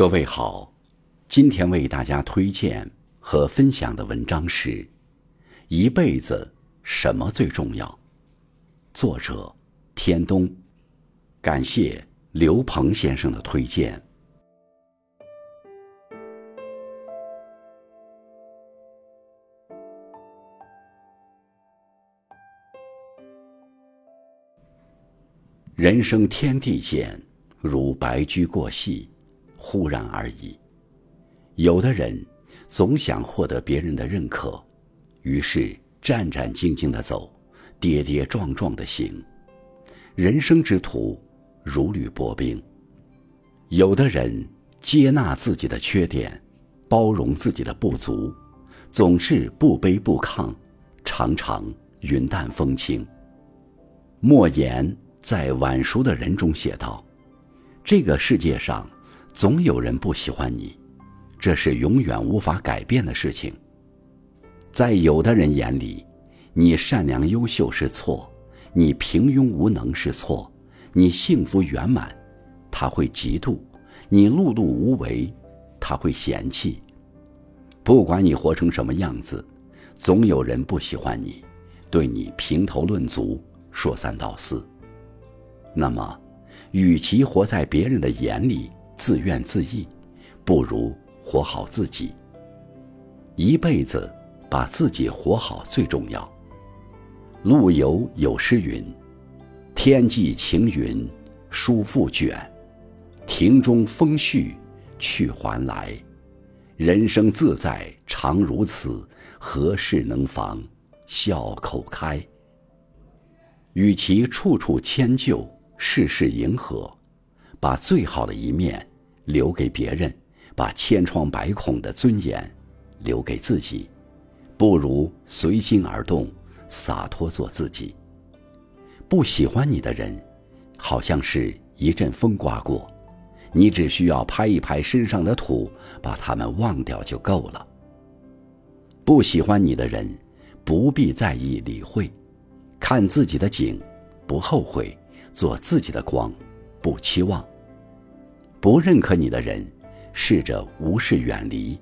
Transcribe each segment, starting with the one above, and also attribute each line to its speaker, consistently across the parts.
Speaker 1: 各位好，今天为大家推荐和分享的文章是《一辈子什么最重要》，作者天东，感谢刘鹏先生的推荐。人生天地间，如白驹过隙。忽然而已。有的人总想获得别人的认可，于是战战兢兢的走，跌跌撞撞的行。人生之途如履薄冰。有的人接纳自己的缺点，包容自己的不足，总是不卑不亢，常常云淡风轻。莫言在晚熟的人中写道：“这个世界上。”总有人不喜欢你，这是永远无法改变的事情。在有的人眼里，你善良优秀是错，你平庸无能是错，你幸福圆满，他会嫉妒；你碌碌无为，他会嫌弃。不管你活成什么样子，总有人不喜欢你，对你评头论足，说三道四。那么，与其活在别人的眼里，自怨自艾，不如活好自己。一辈子把自己活好最重要。陆游有诗云：“天际晴云舒复卷，庭中风絮去还来。人生自在常如此，何事能妨笑口开？”与其处处迁就，事事迎合，把最好的一面。留给别人，把千疮百孔的尊严留给自己，不如随心而动，洒脱做自己。不喜欢你的人，好像是一阵风刮过，你只需要拍一拍身上的土，把他们忘掉就够了。不喜欢你的人，不必在意理会，看自己的景，不后悔，做自己的光，不期望。不认可你的人，试着无视远离，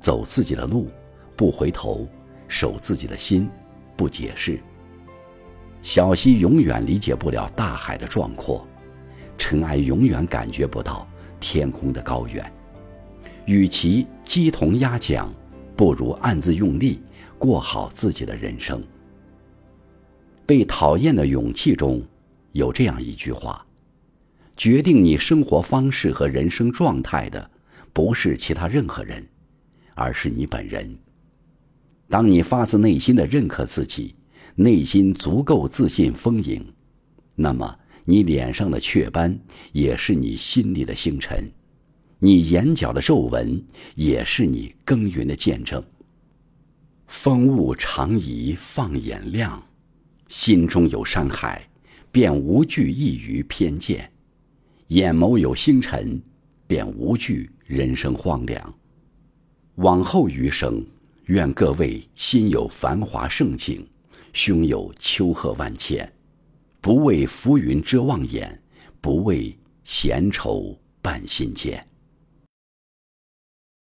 Speaker 1: 走自己的路，不回头，守自己的心，不解释。小溪永远理解不了大海的壮阔，尘埃永远感觉不到天空的高远。与其鸡同鸭讲，不如暗自用力过好自己的人生。被讨厌的勇气中有这样一句话。决定你生活方式和人生状态的，不是其他任何人，而是你本人。当你发自内心的认可自己，内心足够自信丰盈，那么你脸上的雀斑也是你心里的星辰，你眼角的皱纹也是你耕耘的见证。风物长宜放眼量，心中有山海，便无惧异于偏见。眼眸有星辰，便无惧人生荒凉。往后余生，愿各位心有繁华盛景，胸有丘壑万千，不为浮云遮望眼，不为闲愁伴心间。